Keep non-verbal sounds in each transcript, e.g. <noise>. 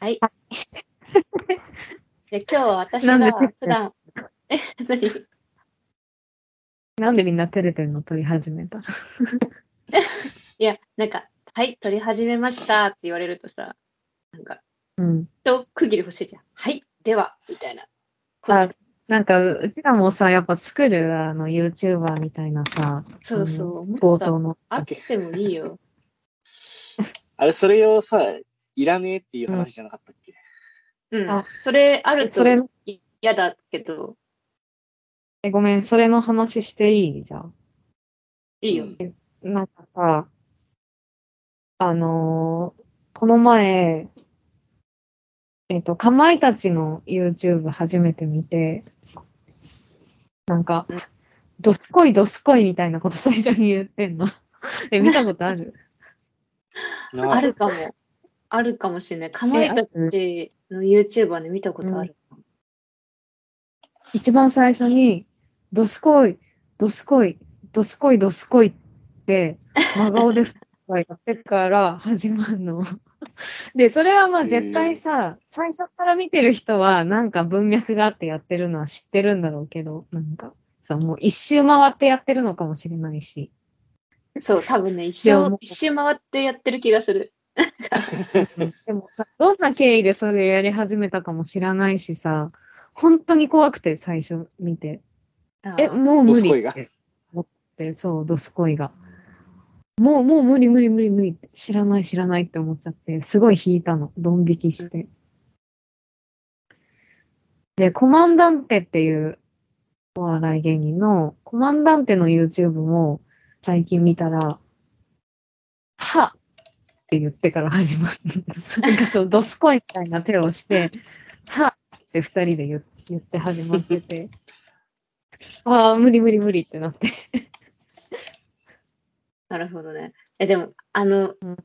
はい。じゃあ今日は私が普段、<laughs> え、何？なんでみんな照れてんの？撮り始めたら。<laughs> いや、なんか、はい、撮り始めましたって言われるとさ、なんか、うん。と区切り欲しいじゃん。はい、では、みたいな。あなんか、うちらもさ、やっぱ作る、あの、YouTuber みたいなさ、そうそう。冒頭の。あってもいいよ。<laughs> あれ、それをさ、いらねえっていう話じゃなかったっけ、うんあ。それあるとそれ、嫌だけど、えごめん、それの話していい？じゃん。いいよ。なんかさ、あのーこの前、えっ、と、かまいたちの YouTube 初めて見て、なんかうん、どすこいどすこいみたいなこと最初に言ってんの。え、見たことある？な <laughs> あるかも。あるかもしれない。かまいたちの YouTuber で見たことある。一番最初に、どすこい、どすこい、どすこいどすこいって、真顔でやってから <laughs> 始まるの。で、それはまあ絶対さ、最初から見てる人はなんか文脈があってやってるのは知ってるんだろうけど、なんか、そう、もう一周回ってやってるのかもしれないし。そう、多分ね、一周一周回ってやってる気がする。<laughs> でもさ、どんな経緯でそれやり始めたかも知らないしさ、本当に怖くて最初見て。え、もう無理どすこいがって思って、そう、ドスコイが。もう、もう無理無理無理無理って、知らない知らないって思っちゃって、すごい引いたの。ドン引きして。で、コマンダンテっていうお笑い芸人の、コマンダンテの YouTube も最近見たら、はっって言ってから始まる。<laughs> なんかそう、ドスコイみたいな手をして、はっって二人で言言って始まってて、ああ、無理無理無理ってなって。<laughs> なるほどね。え、でも、あのうん、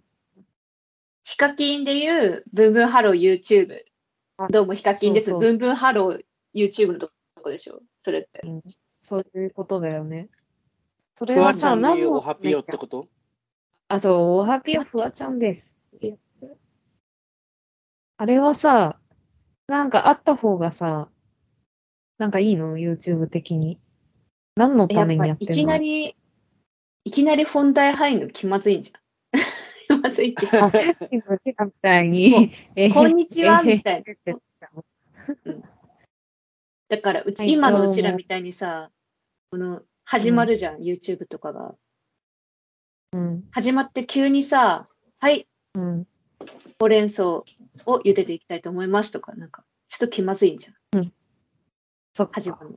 ヒカキンで言う、ブンブンハロー YouTube。どうもヒカキンです。そうそうブンブンハロー YouTube のとこでしょそれって。そういうことだよね。それはさ、何のおはぴよってこと？あ、そう、おはぴよフワちゃんです。あれはさ、なんかあった方がさ、なんかいいの ?YouTube 的に。何のためにやってんの？いきなり、いきなり本題入るの気まずいんじゃん。<laughs> 気まずいってさっきのみたいに、えこんにちはみたいな。な。だから、うち、はい今のうちらみたいにさ、この、始まるじゃん、YouTube とかが。うん、始まって急にさ、はい、うん。ほうれん草を茹でていきたいと思いますとか、なんか、ちょっと気まずいんじゃん、そっか。始まるの。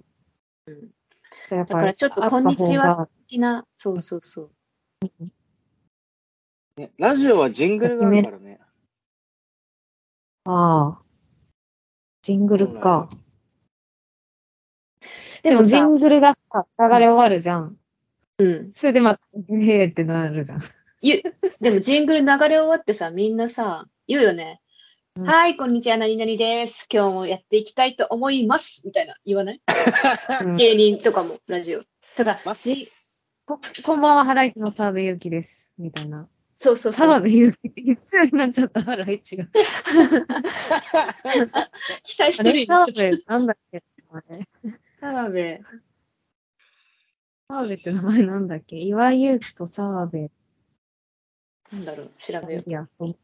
うん。やっぱだからちょっとこんにちは的な、そうそうそう。ねラジオはジングルがあるからね。ああ。ジングルか。でもさ、でもジングルがさ、流れ終わるじゃん。うん。それでまた、へーってなるじゃん。ゆでもジングル流れ終わってさ、みんなさ、言うよね。うんはい、こんにちは、何々です。今日もやっていきたいと思います。みたいな、言わない？うん芸人とかも、ラジオ。ただ、じここんばんは、ハライチの澤部ゆきです。みたいな。そうそうそう。澤部ゆき一緒になっちゃった、ハライチが。<laughs> 期待してるよ。澤ちょっ部、なんだっけ？<laughs> 澤部。澤部って名前なんだっけ？岩井ゆきと澤部。なんだろう、調べよいや、そう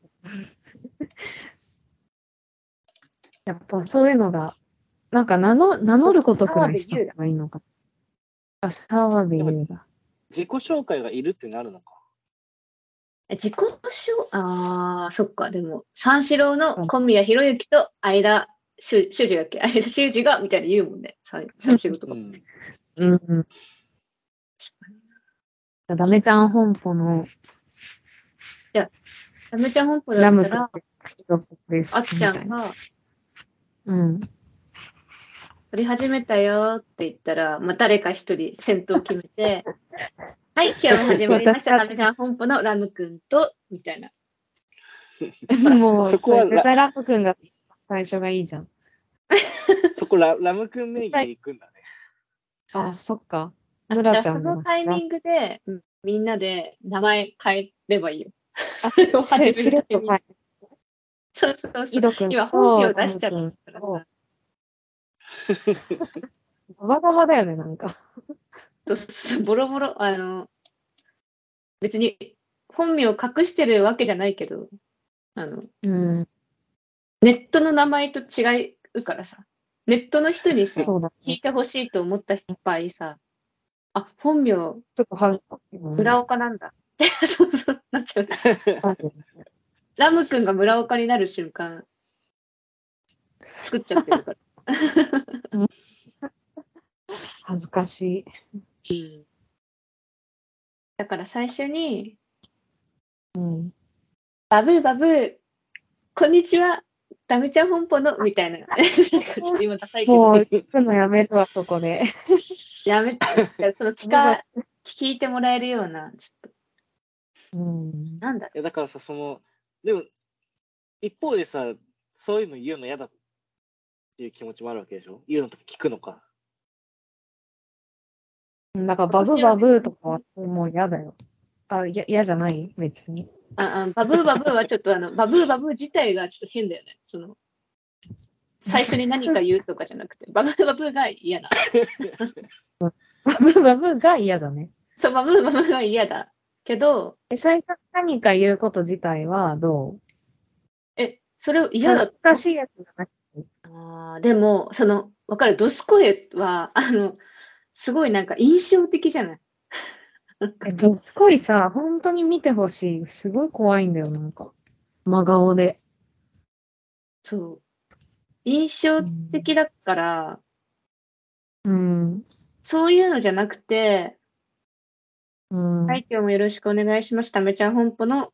やっぱそういうのが、なんか名の名乗ることくらいした方がいいのか。あ、澤部優だ。自己紹介がいるってなるのか。う。自己紹あー、そっか。でも、三四郎の小宮弘之と相田修修二だっけ相田修二が、みたいに言うもんね。三三四郎とか。うん。うんうん。ダメちゃん本舗のダメちゃん本舗だラムったら、君です。あっちゃんが、うん。撮り始めたよって言ったら、まあ、誰か一人先頭決めて、<laughs> はい、今日も始まりました。ダメちゃん本舗のラムくんと、みたいな。もう、<laughs> そこは絶対ラップ君が最初がいいじゃん。そこララム君名義で行くんだね。あ、そっか。ラちゃんそのタイミングで、うんみんなで名前変えればいいよ。あそれを始めしれっとるタイミングそうそうそう。今本名出しちゃったからさ。ガバガバだよね、なんか。ボロボロ、あの、別に本名を隠してるわけじゃないけど、あの、うん。ネットの名前と違うからさ、ネットの人に。聞いてほしいと思った場合さ、あ、本名、ちょっとはず村岡なんだ。<laughs> そうそう、なっちゃう。ラム君が村岡になる瞬間、作っちゃってるから。恥ずかしい。だから最初に、うん。バブーバブー、こんにちは、ダメちゃん本舗の、みたいな。<laughs> 今ダサいけど、もう、行くのやめるわ、そこで。やめて、<laughs> その聞か、聞いてもらえるような、ちょっうん。と、なんだいやだからさ、その、でも、一方でさ、そういうの言うの嫌だっていう気持ちもあるわけでしょ？言うのとか聞くのか。だから、バブバブーとかはもう嫌だよ。あ、いや、嫌じゃない？別に。ああバブーバブーはちょっとあの、バブーバブー自体がちょっと変だよね。その、最初に何か言うとかじゃなくて、<laughs> バブーバブーが嫌だ。バブバブーが嫌だね。そう、バブーバブーが嫌だ。けど、え最初何か言うこと自体はどえ、それをう嫌だ恥ずかしいやつじゃなくて。あーでも、その、わかる、ドスコエは、あの、すごいなんか印象的じゃない？え、どすこいさ、本当に見てほしい。すごい怖いんだよ、なんか。真顔で。そう。印象的だから、うん。そういうのじゃなくて、うん。はい、今日もよろしくお願いします。ためちゃん本舗の、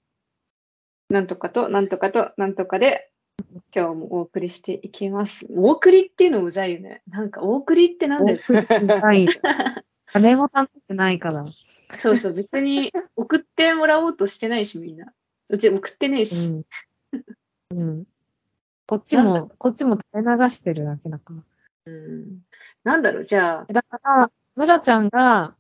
なんとかと、なんとかと、なんとかで、今日もお送りしていきます。お送りっていうのうざいよね。なんか、お送りってなんだよ。送ってない。<laughs> 誰も頼ってないから。そうそう、別に送ってもらおうとしてないし、みんな。うち送ってねえし。うん。うん。こっちも、こっちも垂れ流してるだけだから。うん。なんだろう、じゃあ、だから、村ちゃんが、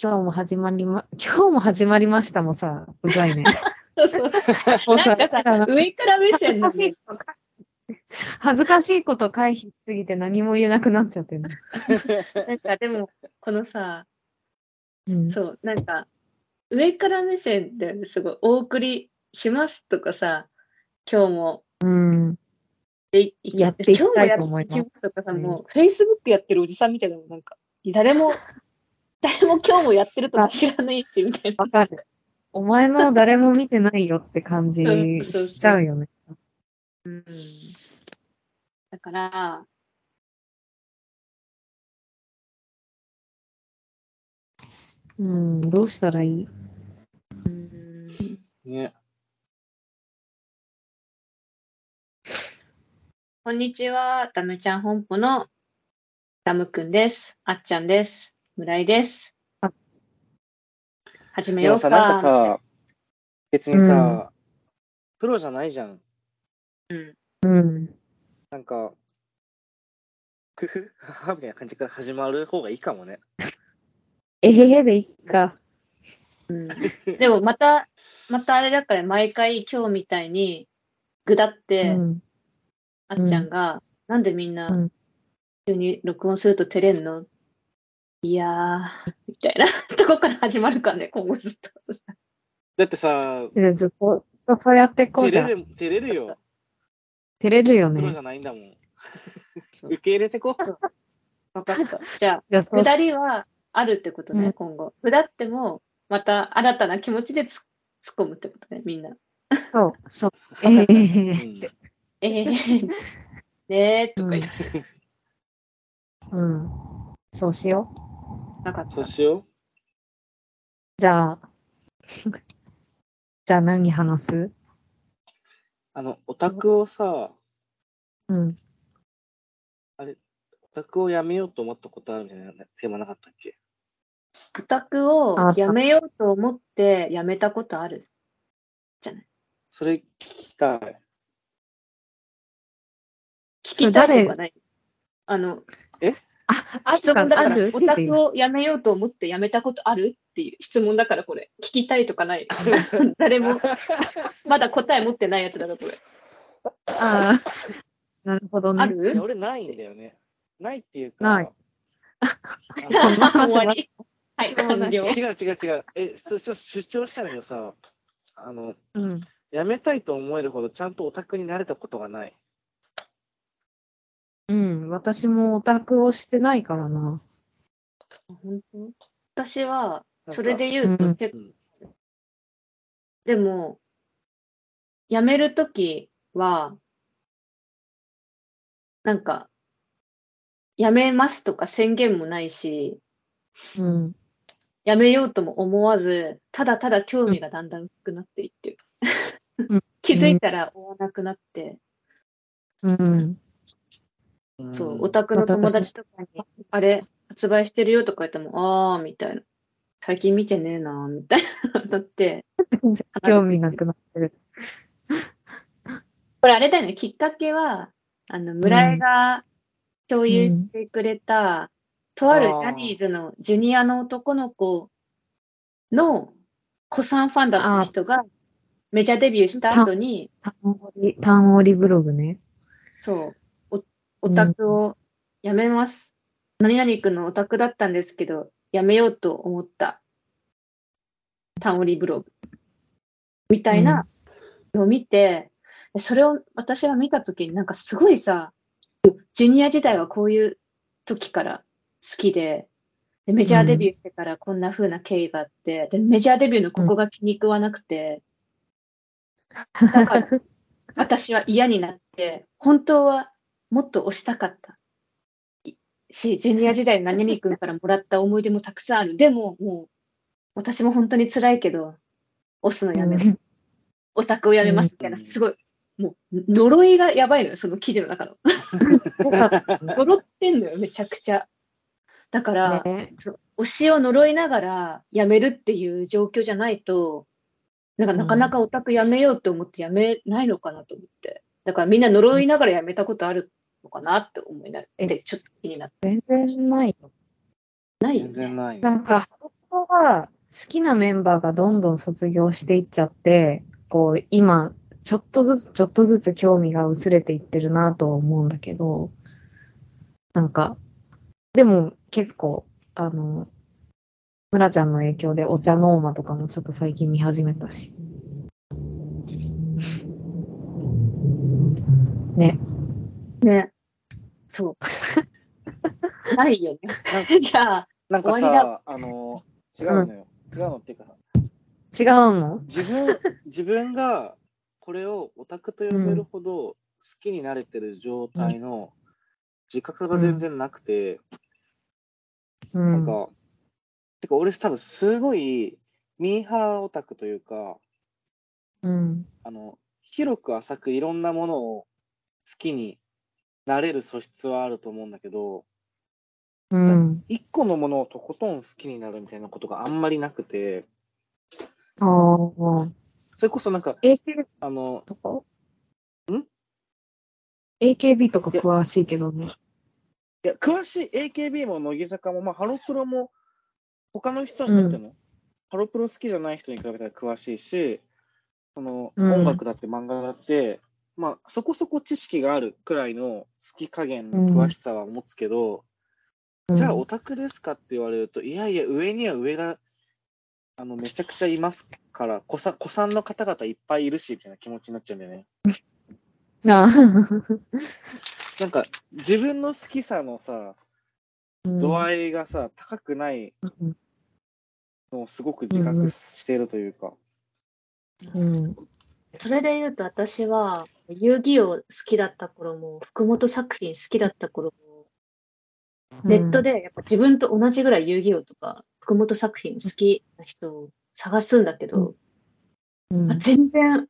今日も始まりま、今日も始まりましたもさ、うざいね。<laughs> そうそう。なんかさ、上から目線なんで恥ずかしい、こと回避しすぎて何も言えなくなっちゃってるの。<laughs> なんかでも、このさ、うん。そう、なんか、上から目線ですごい、お送りしますとかさ、今日もうん。でいやっていきたいと思います今日もやってとかさ、うんもう、Facebook やってるおじさんみたいなのなんか、誰も、<laughs> 誰も今日もやってるとか知らないし、みたいな。わかる。お前の誰も見てないよって感じしちゃうよね。うん。だから、うん、どうしたらいい？うん、ね。こんにちは、ダメちゃん本舗のダムくんです。あっちゃんです。村井ですあ。始めようか。なんかさ、別にさ、プロじゃないじゃん。うん。うん。なんか、ふふ、ははみたいな感じから始まる方がいいかもね。えへへでいっか。うん、でもまた、またあれだから毎回今日みたいにぐだっうて、ん。あっちゃんが、なんでみんなうん急に録音すると照れんの？いやー、みたいな <laughs> とこから始まるからね、今後ずっと。そしたらだってさ、でずっと、そうやってこうじゃん。照れる、照れるよ。照れるよねプロじ。ゃないんだもん。そう受け入れてこ。わかった。じゃあ、じゃあそう下りはあるってことね、うん今後。下っても、また新たな気持ちでつ突っ込むってことね、みんな。そう、そう。<laughs> うええんえー、ねーとか言ってうん。そうしよう。なかったそう。しよじゃあ、<laughs> じゃあ何話す？う。あの、オタクをさ、うん。オタクをやめようと思ったことあるみたいなテーマなかったっけ？オタクをあやめようと思ってやめたことある？それ聞きたい。聞きたいとかないあの、あ質問だからオタクをやめようと思ってやめたことあるっていう質問だから、これ。聞きたいとかない。<laughs> 誰も、まだ答え持ってないやつだな、これ。ああ。なるほどね。ある？俺ないんだよね。ないっていうか。ない終わり。は？い、完了。の違う違う違う。え、そそ主張したんだけどさ、あの、うん。やめたいと思えるほどちゃんとオタクになれたことがない。うん。私もオタクをしてないからな。本当？私は、それで言うと、うん結うんでも、辞めるときは、なんか、辞めますとか宣言もないし、うん。辞めようとも思わず、ただただ興味がだんだん薄くなっていってるうん。<laughs> 気づいたら追わなくなって、うん。そう、オタクの友達とかに、あれ、発売してるよとか言っても、あー、みたいな。最近見てねえな、みたいな。だって、<laughs> 興味なくなってる。<laughs> これあれだよね、きっかけは、あの、村井が共有してくれた、とあるジャニーズのジュニアの男の子の子さんファンだった人が、メジャーデビューした後に、単折り、単折りブログね。そう、おオタクをやめます。何々くんのオタクだったんですけど、やめようと思った。単折りブログ。みたいなのを見て、それを私が見たときになんかすごいさ、ジュニア時代はこういう時から好きで、でメジャーデビューしてからこんな風な経緯があって、でメジャーデビューのここが気に食わなくて、だから私は嫌になって、本当はもっと推したかった。いし、ジュニア時代の何々君からもらった思い出もたくさんある。でも、もう、私も本当に辛いけど、押すのやめます。オタクをやめますみたいな、すごい、もう、呪いがやばいのよ、その記事の中の。呪ってんのよ、めちゃくちゃ。だから、ね推しを呪いながら辞めるっていう状況じゃないと、なんかなかなかオタク辞めようと思って辞めないのかなと思って。だからみんな呪いながら辞めたことあるのかなって思いなえって、ちょっと気になって。全然ないよ。ない？よ全然ね。ない。なんか、ハロプロが好きなメンバーがどんどん卒業していっちゃって、こう、今、ちょっとずつちょっとずつ興味が薄れていってるなとは思うんだけど、なんか、でも結構、あの、村ちゃんの影響でお茶ノーマとかもちょっと最近見始めたし。ね。ね。そう。<laughs> ないよね。<laughs> じゃあ、なんかさ、あの、違うのよ。違うのっていうかさ、違うの？自分、<laughs> 自分がこれをオタクと呼べるほど好きになれてる状態の自覚が全然なくて、うん。なんか、てか俺多分すごいミーハーオタクというか、うん。あの、広く浅くいろんなものを好きになれる素質はあると思うんだけど、うん。一個のものをとことん好きになるみたいなことがあんまりなくて、ああ。それこそなんか、AKB あの、とかん ?AKB とか詳しいけどね。いや、詳しい AKB も乃木坂も、まあ、ハロプロも、他の人にとっても、ハロプロ好きじゃない人に比べたら詳しいし、その、うん音楽だって漫画だって、まあ、そこそこ知識があるくらいの好き加減の詳しさは持つけど、じゃあオタクですかって言われると、いやいや、上には上が、あの、めちゃくちゃいますから、子さ子さんの方々いっぱいいるし、みたいな気持ちになっちゃうんだよね。<laughs> あなんか、自分の好きさのさ、度い。合いがさ、高くないうんのをすごく自覚しているというか。うん。それで言うと私は、遊戯王好きだった頃も、福本作品好きだった頃も、ネットでやっぱ自分と同じぐらい遊戯王とか、福本作品好きな人を探すんだけど、うん、あ全然、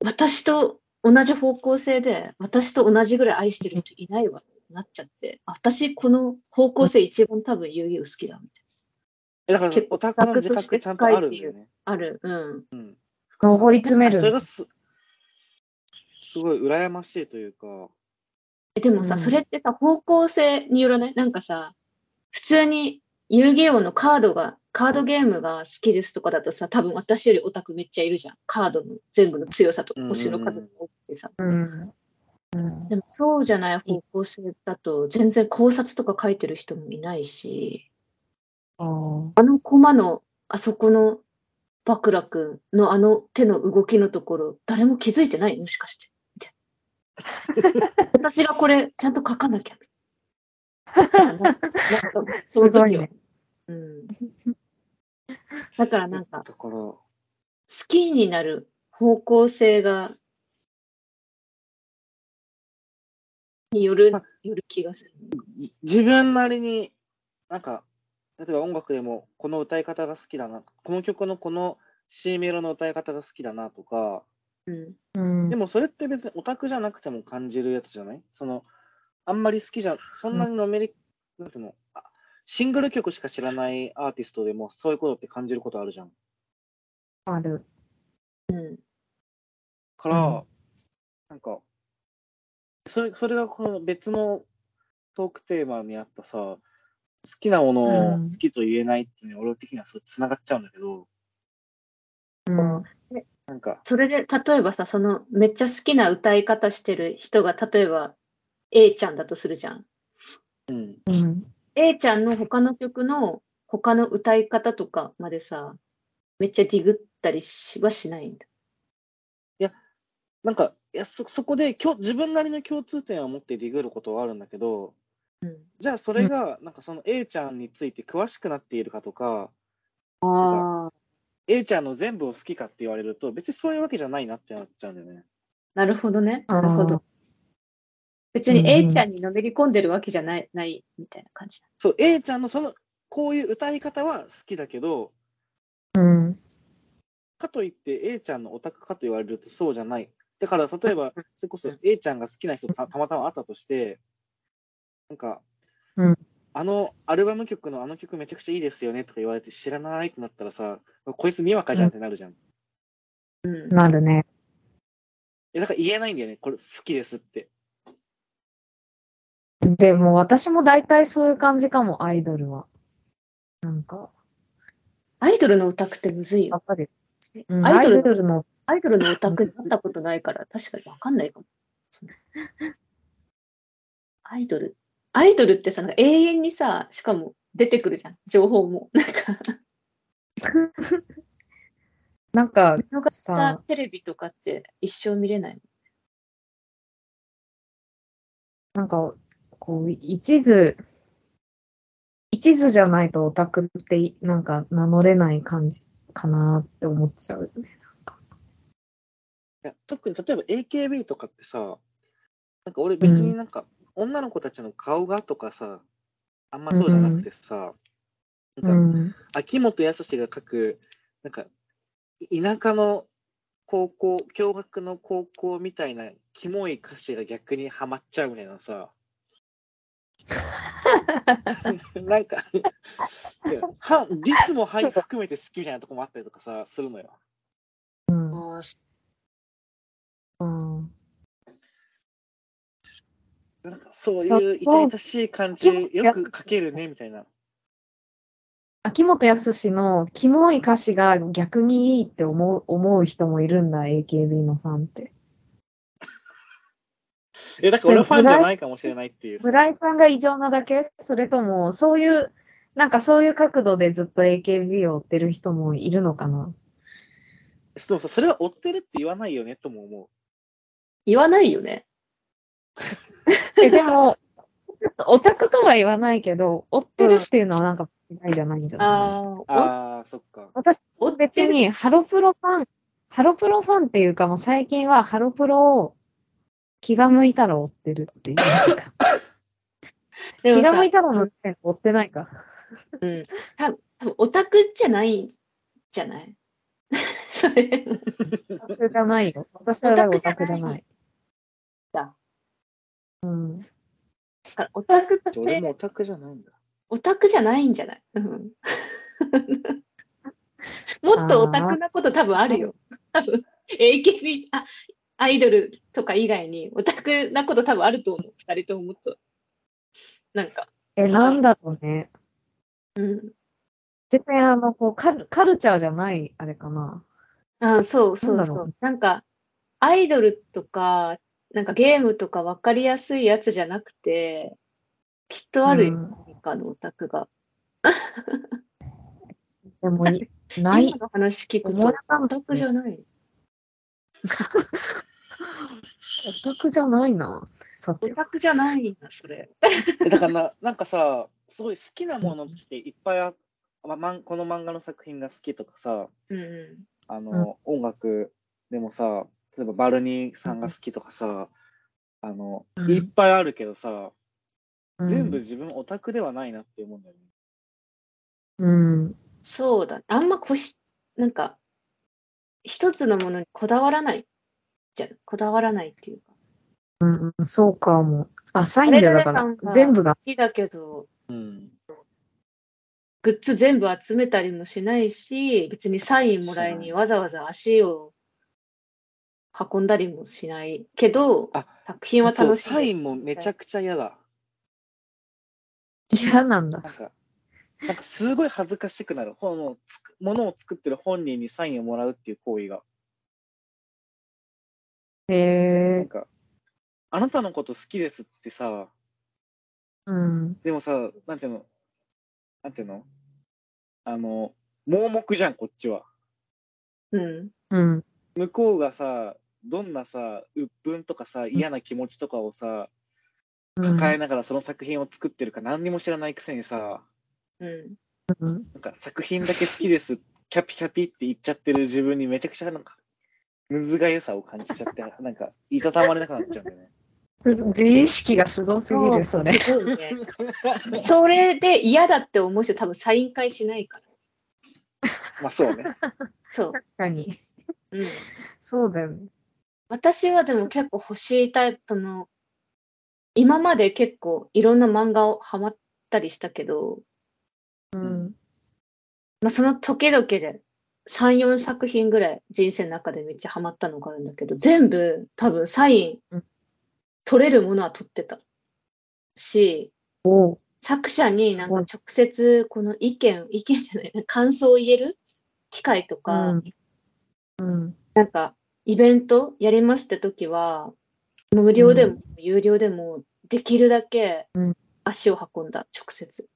私と同じ方向性で、私と同じぐらい愛してる人いないわ、なっちゃって、あ私この方向性一番多分遊戯王好きだ、みたいえだから結、構オタクの自覚ちゃんとあるんだよね。な。ある、うん。うん。上り詰める。それがす、すごい羨ましいというか、えでもさ、うんそれってさ、方向性によらない？なんかさ、普通に遊戯王のカードが、カードゲームが好きですとかだとさ、多分私よりオタクめっちゃいるじゃん。カードの全部の強さとか星の数が多くてさ。うん。うん。でもそうじゃない方向性だと、全然考察とか書いてる人もいないし、あのコマの、あそこのバクラ君のあの手の動きのところ、誰も気づいてない？もしかして。<laughs> 私がこれちゃんと書かなきゃ。ね。うん。だからなんか、だから、好きになる方向性が、によるまあ、よる気がする。じ自分なりに、なんか、例えば音楽でも、この歌い方が好きだな、この曲のこの C メロの歌い方が好きだなとか、うん。うんで。もそれって別にオタクじゃなくても感じるやつじゃない？その、あんまり好きじゃ、そんなにのめり、なんていうの、あシングル曲しか知らないアーティストでもそういうことって感じることあるじゃん。ある。うん。から、うんなんか、それ、それがこの別のトークテーマにあったさ、好きなものをうん好きと言えないっていうのは俺的にはそう繋がっちゃうんだけど、うん。なんか、それで、例えばさ、その、めっちゃ好きな歌い方してる人が、例えば、A ちゃんだとするじゃん。うん。うん。A ちゃんの他の曲の他の歌い方とかまでさ、めっちゃディグったりしはしないんだ。なんか、いやそ、そこできょ自分なりの共通点を持ってディグることはあるんだけど、うん。じゃあそれが、なんかその A ちゃんについて詳しくなっているかとか、ああ、A ちゃんの全部を好きかって言われると、別にそういうわけじゃないなってなっちゃうんだよね。なるほどね。なるほど。別に A ちゃんにのめり込んでるわけじゃない、ないみたいな感じ。そう、A ちゃんのその、こういう歌い方は好きだけど、うん。かといって A ちゃんのオタクかと言われるとそうじゃない。だから例えば、それこそ A ちゃんが好きな人とたたまたま会ったとして、なんか、うんあのアルバム曲のあの曲めちゃくちゃいいですよねとか言われて知らないってなったらさ、こいつにわかじゃんってなるじゃん。うん。なるね。えだから言えないんだよね、これ好きですって。でも私も大体そういう感じかも、アイドルは。なんか、アイドルのオタクってむずいよ。やっぱり、うんアイドルの、アイドルのオタクになったことないから、確かにわかんないかも。<laughs> アイドル。アイドルってさ、なんか永遠にさ、しかも出てくるじゃん。情報も。<laughs> なんか、<laughs> なんか、さテレビとかって一生見れない。なんか、こう、一途、一途じゃないとオタクって、なんか名乗れない感じかなって思っちゃうよね。いや特に例えば AKB とかってさ、なんか俺別になんか、女の子たちの顔がとかさ、あんまそうじゃなくてさ、うなんか、ん。秋元康が書く、なんか、い田舎の高校、共学の高校みたいな、キモい歌詞が逆にハマっちゃうみたいなさ、<laughs> なんか、はディスもはい含めて好きみたいなとこもあったりとかさ、するのよ。うん。あうん。なんかそういう痛々しい感じ、よく書けるね、みたいな。秋元康のキモい歌詞が逆にいいって思う思う人もいるんだ、AKB のファンって。<laughs> え、だから俺はファンじゃないかもしれないっていうさ。村井さんが異常なだけ？それとも、そういう、なんかそういう角度でずっと AKB を追ってる人もいるのかな？でもさ、それは追ってるって言わないよね、とも思う。言わないよね。<laughs> え、でも、オタクとは言わないけど、追ってるっていうのはなんか、ないじゃないんじゃない？ああ、ああ、そっか。私。別にハロプロファン、ハロプロファンっていうかもう最近はハロプロを気が向いたら追ってるっていう。気が向いたらの追ってないか。うん。多分多分オタクじゃないんじゃない？<laughs> それ。オタクじゃないよ。私はオタクじゃない。だうん。だからオタクっ俺てもオタクじゃないんだ。オタクじゃないんじゃない、うん、もっとオタクなこと多分あるよ。多分 AKB、あ、アイドルとか以外にオタクなこと多分あると思う。二人とももっと。なんか。え、なんだろうね。うん。絶対あの、こうカル、カルチャーじゃない、あれかな。あそうそうなんだろそう。なんか、アイドルとか、なんかゲームとか分かりやすいやつじゃなくて、きっとあるよ、かのオタクが。<laughs> でもい、ない今。の話聞くとオタクじゃない。オタクじゃないな。オタクじゃないな、それ。えだからな、なんかさ、すごい好きなものっていっぱいあ、ままんこの漫画の作品が好きとかさ、うんうあの、音楽でもさ、例えばバルニーさんが好きとかさ、あの、うんいっぱいあるけどさ、うん全部。自分オタクではないなって思うんだよね。うん。ん。そうだ。あんまこし、なんか、一つのものにこだわらない。じゃこだわらないっていうか。うん、うんそうかも。あ、サインでだから全部が好。きだけど、うん。グッズ全部集めたりもしないし、別にサインもらいにわざわざ足を運んだりもしないけどあ、作品はそう楽しい。サインもめちゃくちゃ嫌だ。嫌なんだ。なんか、なんかすごい恥ずかしくなる。本をつく、ものを作ってる本人にサインをもらうっていう行為が。へえ。なんか、あなたのこと好きですってさ、うん。でもさ、なんていうの、なんていうの？あの、盲目じゃん、こっちは。うん。うん。向こうがさ、どんなさ、鬱憤とかさ、嫌な気持ちとかをさ、抱えながらその作品を作ってるか何にも知らないくせにさ、うん。うん。なんか作品だけ好きです、<laughs> キャピキャピって言っちゃってる自分にめちゃくちゃなんか、むずがゆさを感じちゃって、<laughs> なんか、いたたまれなくなっちゃうんだよね。自意識がすごすぎる、それ。ね。それで嫌だって思う人多分サイン会しないから。まあそうね。そう。確かに。うん。そうだよね。私はでも結構欲しいタイプの、今まで結構いろんな漫画をハマったりしたけど、うん。まあ、その時々で3、4作品ぐらい人生の中でめっちゃハマったのがあるんだけど、全部多分サインうん取れるものは取ってたし、作者になんかす直接この意見、意見じゃないな、感想を言える機会とか、うんうん。なんかイベントやりますって時は、無料でも有料でもできるだけうん足を運んだ、直接。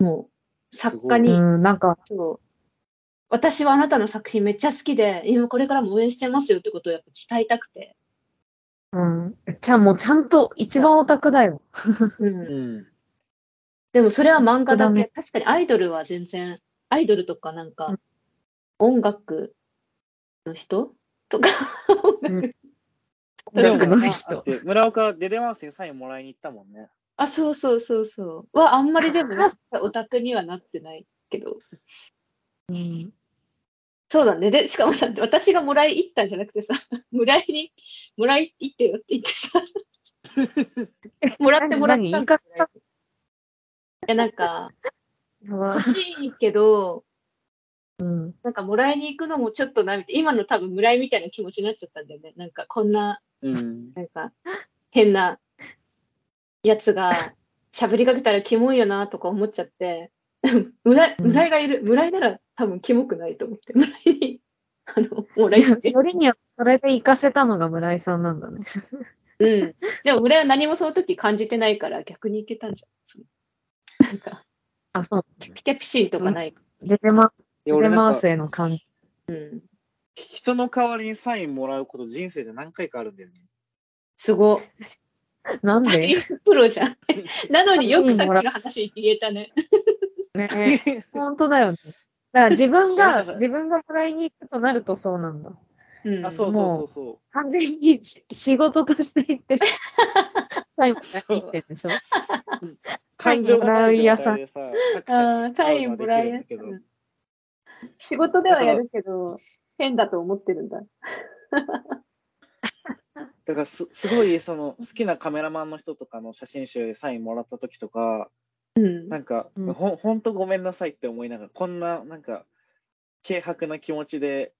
もう作家にうん、なんか、そう。私はあなたの作品めっちゃ好きで、今これからも応援してますよってことをやっぱ伝えたくて。うん。じゃあもうちゃんと一番オタクだよ。うんうん。でもそれは漫画だけ。確かにアイドルは全然、アイドルとかなんか、うん音楽の人とか、村岡デデマウスにサインもらいに行ったもんね。あ、そうそうそうそう。はあんまりでもオタクにはなってないけど。うん。そうだね。で、しかもさ、私がもらい行ったんじゃなくてさ、<laughs> もらいに、もらい行ってよって言ってさ、<laughs> もらってもらったんいや、なんか、欲しいけど、うん。なんかもらいに行くのもちょっとな、みたいな今の多分村井みたいな気持ちになっちゃったんだよね。なんかこんな、うん。なんか変なやつが喋りかけたらキモいよなとか思っちゃって、<laughs> 村井うん村井がいる、村井なら多分キモくないと思って、村井に、<laughs> あの、もらいに行って。よりにはそれで活かせたのが村井さんなんだね。うん。でも村井は何もその時感じてないから逆に行けたんじゃん。そのなんか、あ、そう。キャピキャピシーンとかない。出てます。いや出てマウスへの感じ。うん。人の代わりにサインもらうこと人生で何回かあるんだよね。すご。なんで？プロじゃん。なのによくさっきの話言えたね。ね。本当だよね。だから自分が、自分がもらいに行くとなるとそうなんだ。うん。あ、そうそうそうそ完全にし仕事として行って、最後に行ってんでしょ？う。感情がない状態でさ、<laughs> 作者ああ、にサインもらうのはできるんだけど。<laughs> 仕事ではやるけど、変だと思ってるんだ。だからすすごいその好きなカメラマンの人とかの写真集でサインもらった時とか、うん。なんか、うん。ほほんとごめんなさいって思いながら、こんななんか軽薄な気持ちで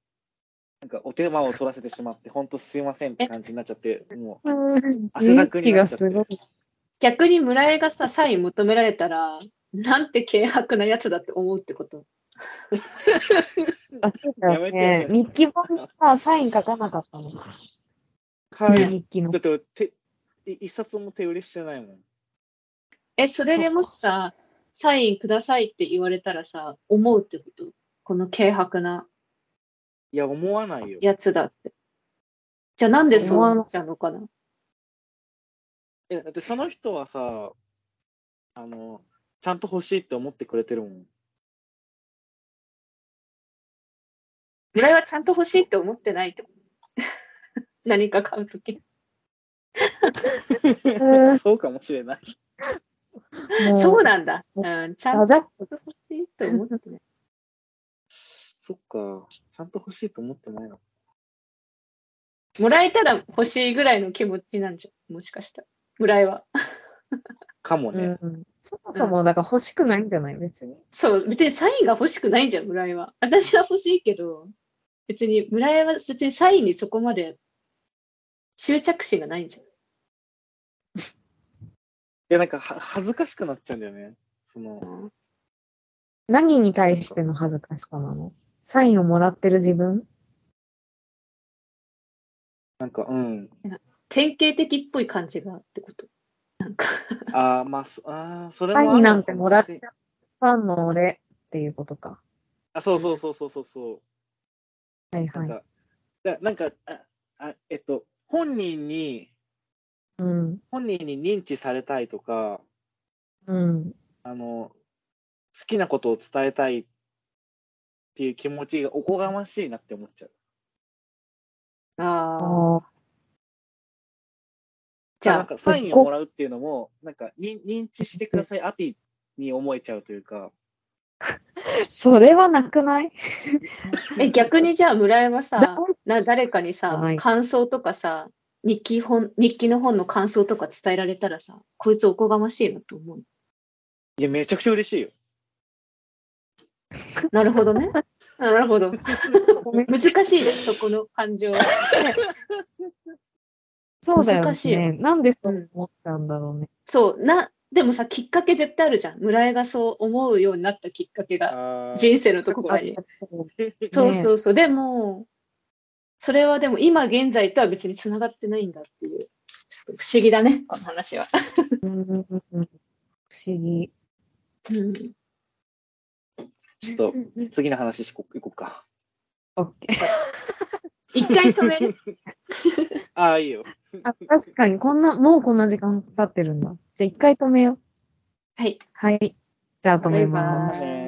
なんかお手間を取らせてしまって、本当すいませんって感じになっちゃって、もううん汗だくになっちゃって。逆に村江がさ、サイン求められたら、なん。て軽薄なやつだって思うってこと。あそうだよやめてね。日記本にさ、サイン書かなかったの。はい日記のだ。っててい一冊も手売りしてないもん。え、それでもしさ、サインくださいって言われたらさ、思うってこと？この軽薄ないや、思わないよ。やつだって。じゃあなんでそう思っちゃうのかな？えだってその人はさ、あの、ちゃんと欲しいって思ってくれてるもん。村井はちゃんと欲しいって思ってないと何か買うとき。そうかもしれない。そうなんだ。うん、ちゃんと欲しいって思ってない。そっか。ちゃんと欲しいと思ってないの。もらえたら欲しいぐらいの気持ちなんじゃ。もしかしたら。村井は。かもね。うん。そもそも、だから欲しくないんじゃない別に。そう、別にサインが欲しくないんじゃん、村井は。私は欲しいけど、別に村井は別にサインにそこまで執着心がないんじゃん。い？<laughs> や、なんかは恥ずかしくなっちゃうんだよね。その、何に対しての恥ずかしさなの？サインをもらってる自分？なんか、うん。典型的っぽい感じがってこと？なんか、ああ、まあ、そあーそれサもあるインなんてもらっちゃファンの俺っていうことか。あ、そうそうそうそうそうそう。はいはい。なんか、だなんかああ、えっと、本人に、うん。本人に認知されたいとか、うん。あの、好きなことを伝えたいっていう気持ちがおこがましいなって思っちゃう。ああ。じゃあ、なんかサインをもらうっていうのも、なんか認認知してくださいアピに思えちゃうというか、<laughs> それはなくない？え、逆にじゃあ村井はさだ、な誰かにさはい、感想とかさ、日記本、日記の本の感想とか伝えられたらさ、こいつおこがましいなと思う。いや、めちゃくちゃ嬉しいよ。<laughs> なるほどね。<laughs> なるほど。難しいです、そこの感情は。そうだよ難しいね。なんでそう思ったんだろうね。そう、な、でもさ、きっかけ絶対あるじゃん。村井がそう思うようになったきっかけが、人生のどこかに。そうそうそう。でも、それはでも今現在とは別に繋がってないんだっていう。不思議だね、この話は。<laughs> 不思議。うん、ちょっと、次の話しこ行こうか。オッケー。<laughs> 一回止める。<laughs> ああ、いいよ。あ、確かに、こんな、もうこんな時間経ってるんだ。じゃあ一回止めよう。はい。はい。じゃあ止めます。